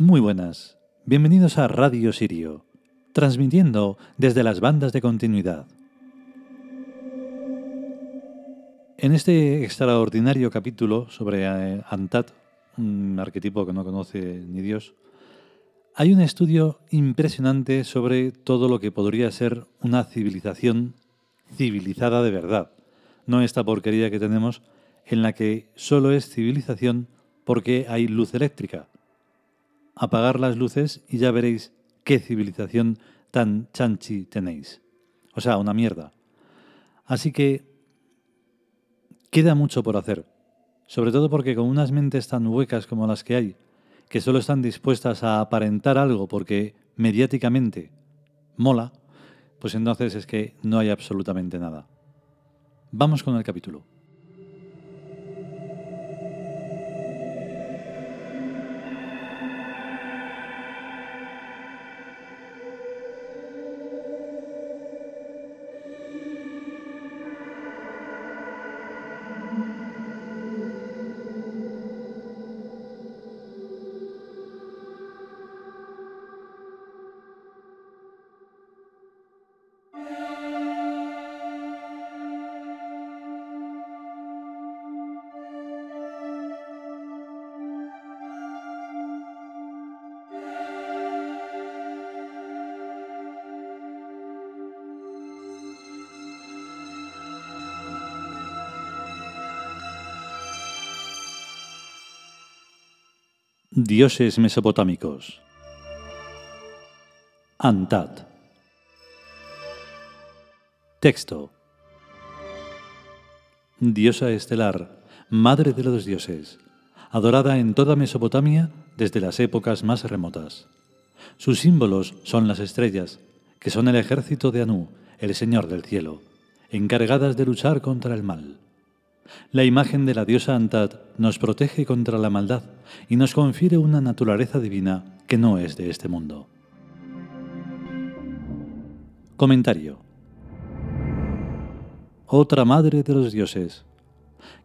Muy buenas, bienvenidos a Radio Sirio, transmitiendo desde las bandas de continuidad. En este extraordinario capítulo sobre eh, Antat, un arquetipo que no conoce ni Dios, hay un estudio impresionante sobre todo lo que podría ser una civilización civilizada de verdad, no esta porquería que tenemos en la que solo es civilización porque hay luz eléctrica apagar las luces y ya veréis qué civilización tan chanchi tenéis. O sea, una mierda. Así que queda mucho por hacer, sobre todo porque con unas mentes tan huecas como las que hay, que solo están dispuestas a aparentar algo porque mediáticamente mola, pues entonces es que no hay absolutamente nada. Vamos con el capítulo. Dioses mesopotámicos. Antat. Texto. Diosa estelar, madre de los dioses, adorada en toda Mesopotamia desde las épocas más remotas. Sus símbolos son las estrellas, que son el ejército de Anú, el Señor del cielo, encargadas de luchar contra el mal. La imagen de la diosa Antat nos protege contra la maldad y nos confiere una naturaleza divina que no es de este mundo. Comentario. Otra madre de los dioses.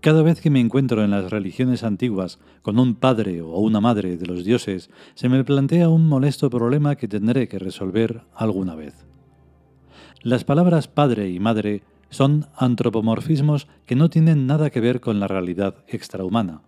Cada vez que me encuentro en las religiones antiguas con un padre o una madre de los dioses, se me plantea un molesto problema que tendré que resolver alguna vez. Las palabras padre y madre son antropomorfismos que no tienen nada que ver con la realidad extrahumana.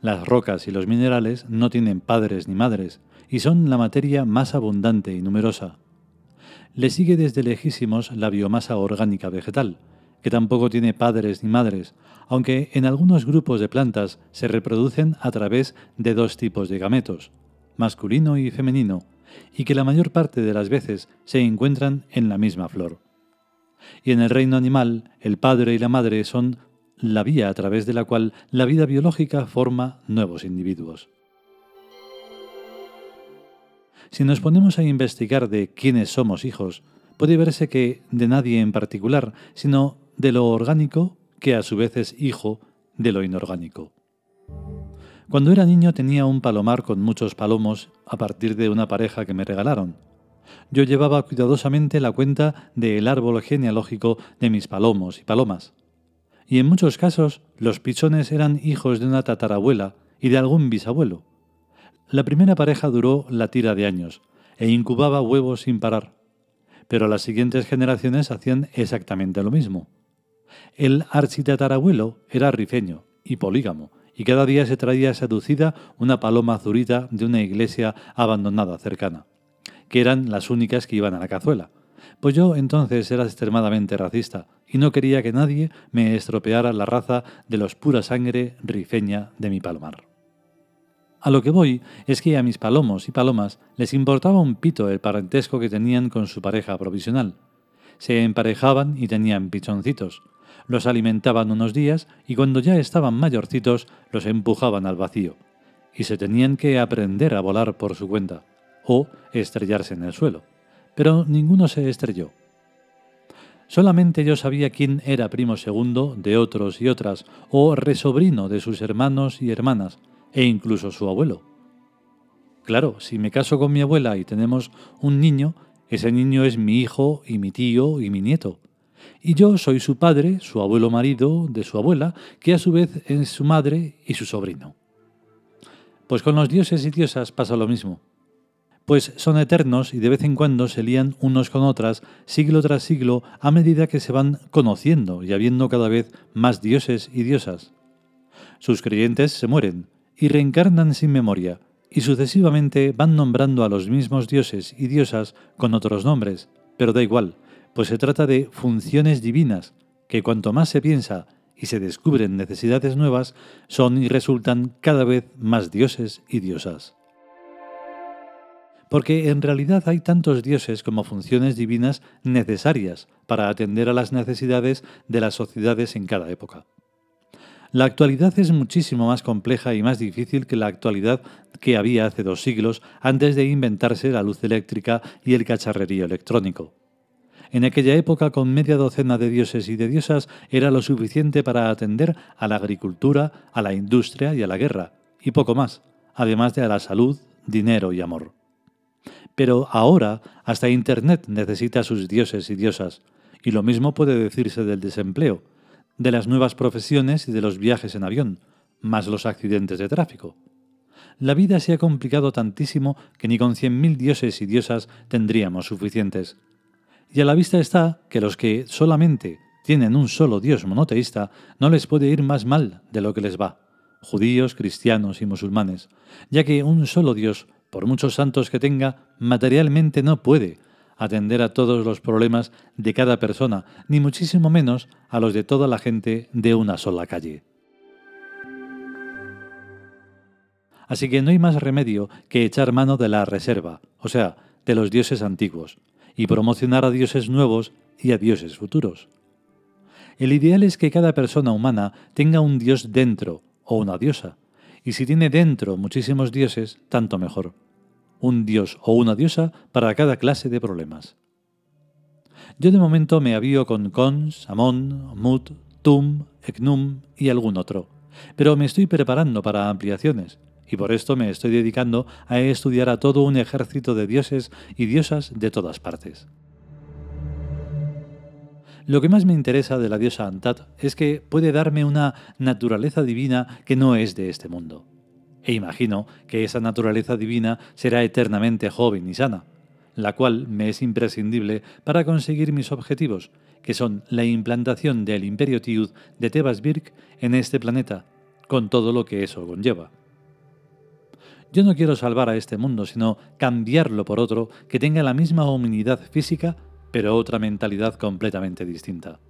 Las rocas y los minerales no tienen padres ni madres, y son la materia más abundante y numerosa. Le sigue desde lejísimos la biomasa orgánica vegetal, que tampoco tiene padres ni madres, aunque en algunos grupos de plantas se reproducen a través de dos tipos de gametos, masculino y femenino, y que la mayor parte de las veces se encuentran en la misma flor y en el reino animal el padre y la madre son la vía a través de la cual la vida biológica forma nuevos individuos. Si nos ponemos a investigar de quiénes somos hijos, puede verse que de nadie en particular, sino de lo orgánico, que a su vez es hijo de lo inorgánico. Cuando era niño tenía un palomar con muchos palomos a partir de una pareja que me regalaron, yo llevaba cuidadosamente la cuenta del árbol genealógico de mis palomos y palomas. Y en muchos casos los pichones eran hijos de una tatarabuela y de algún bisabuelo. La primera pareja duró la tira de años e incubaba huevos sin parar. Pero las siguientes generaciones hacían exactamente lo mismo. El architatarabuelo era rifeño y polígamo, y cada día se traía seducida una paloma azurita de una iglesia abandonada cercana que eran las únicas que iban a la cazuela. Pues yo entonces era extremadamente racista y no quería que nadie me estropeara la raza de los pura sangre rifeña de mi palomar. A lo que voy es que a mis palomos y palomas les importaba un pito el parentesco que tenían con su pareja provisional. Se emparejaban y tenían pichoncitos. Los alimentaban unos días y cuando ya estaban mayorcitos los empujaban al vacío. Y se tenían que aprender a volar por su cuenta o estrellarse en el suelo, pero ninguno se estrelló. Solamente yo sabía quién era primo segundo de otros y otras, o resobrino de sus hermanos y hermanas, e incluso su abuelo. Claro, si me caso con mi abuela y tenemos un niño, ese niño es mi hijo y mi tío y mi nieto. Y yo soy su padre, su abuelo marido de su abuela, que a su vez es su madre y su sobrino. Pues con los dioses y diosas pasa lo mismo. Pues son eternos y de vez en cuando se lían unos con otras, siglo tras siglo, a medida que se van conociendo y habiendo cada vez más dioses y diosas. Sus creyentes se mueren y reencarnan sin memoria, y sucesivamente van nombrando a los mismos dioses y diosas con otros nombres, pero da igual, pues se trata de funciones divinas, que cuanto más se piensa y se descubren necesidades nuevas, son y resultan cada vez más dioses y diosas. Porque en realidad hay tantos dioses como funciones divinas necesarias para atender a las necesidades de las sociedades en cada época. La actualidad es muchísimo más compleja y más difícil que la actualidad que había hace dos siglos antes de inventarse la luz eléctrica y el cacharrerío electrónico. En aquella época, con media docena de dioses y de diosas, era lo suficiente para atender a la agricultura, a la industria y a la guerra, y poco más, además de a la salud, dinero y amor. Pero ahora hasta Internet necesita sus dioses y diosas, y lo mismo puede decirse del desempleo, de las nuevas profesiones y de los viajes en avión, más los accidentes de tráfico. La vida se ha complicado tantísimo que ni con cien mil dioses y diosas tendríamos suficientes. Y a la vista está que los que solamente tienen un solo Dios monoteísta no les puede ir más mal de lo que les va, judíos, cristianos y musulmanes, ya que un solo Dios, por muchos santos que tenga, materialmente no puede atender a todos los problemas de cada persona, ni muchísimo menos a los de toda la gente de una sola calle. Así que no hay más remedio que echar mano de la reserva, o sea, de los dioses antiguos, y promocionar a dioses nuevos y a dioses futuros. El ideal es que cada persona humana tenga un dios dentro o una diosa, y si tiene dentro muchísimos dioses, tanto mejor. Un dios o una diosa para cada clase de problemas. Yo de momento me avío con Cons, Amon, Mut, Tum, Eknum y algún otro, pero me estoy preparando para ampliaciones, y por esto me estoy dedicando a estudiar a todo un ejército de dioses y diosas de todas partes. Lo que más me interesa de la diosa Antat es que puede darme una naturaleza divina que no es de este mundo. E imagino que esa naturaleza divina será eternamente joven y sana, la cual me es imprescindible para conseguir mis objetivos, que son la implantación del imperio Tiud de Tebas Birk en este planeta, con todo lo que eso conlleva. Yo no quiero salvar a este mundo, sino cambiarlo por otro que tenga la misma humanidad física, pero otra mentalidad completamente distinta.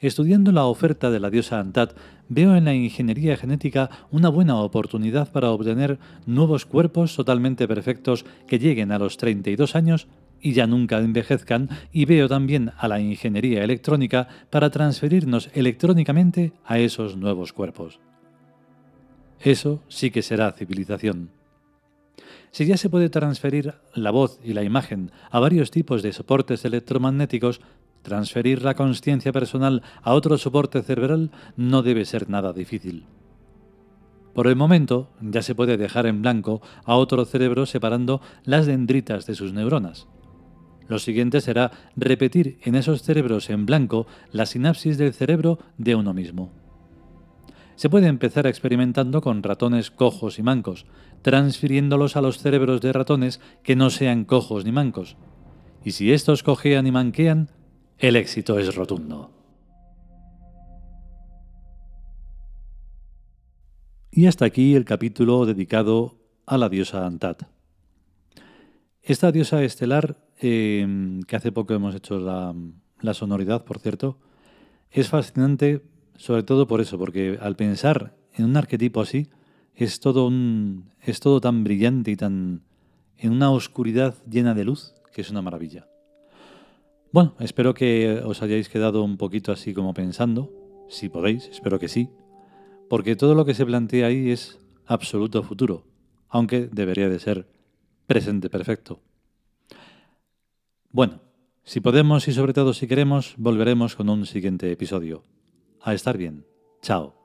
Estudiando la oferta de la diosa Antat, veo en la ingeniería genética una buena oportunidad para obtener nuevos cuerpos totalmente perfectos que lleguen a los 32 años y ya nunca envejezcan, y veo también a la ingeniería electrónica para transferirnos electrónicamente a esos nuevos cuerpos. Eso sí que será civilización. Si ya se puede transferir la voz y la imagen a varios tipos de soportes electromagnéticos, transferir la conciencia personal a otro soporte cerebral no debe ser nada difícil. Por el momento, ya se puede dejar en blanco a otro cerebro separando las dendritas de sus neuronas. Lo siguiente será repetir en esos cerebros en blanco la sinapsis del cerebro de uno mismo se puede empezar experimentando con ratones cojos y mancos, transfiriéndolos a los cerebros de ratones que no sean cojos ni mancos. Y si estos cojean y manquean, el éxito es rotundo. Y hasta aquí el capítulo dedicado a la diosa Antat. Esta diosa estelar, em, que hace poco hemos hecho la, la sonoridad, por cierto, es fascinante sobre todo por eso, porque al pensar en un arquetipo así, es todo, un, es todo tan brillante y tan en una oscuridad llena de luz que es una maravilla. Bueno, espero que os hayáis quedado un poquito así como pensando, si podéis, espero que sí, porque todo lo que se plantea ahí es absoluto futuro, aunque debería de ser presente perfecto. Bueno, si podemos y sobre todo si queremos, volveremos con un siguiente episodio a estar bien. Chao.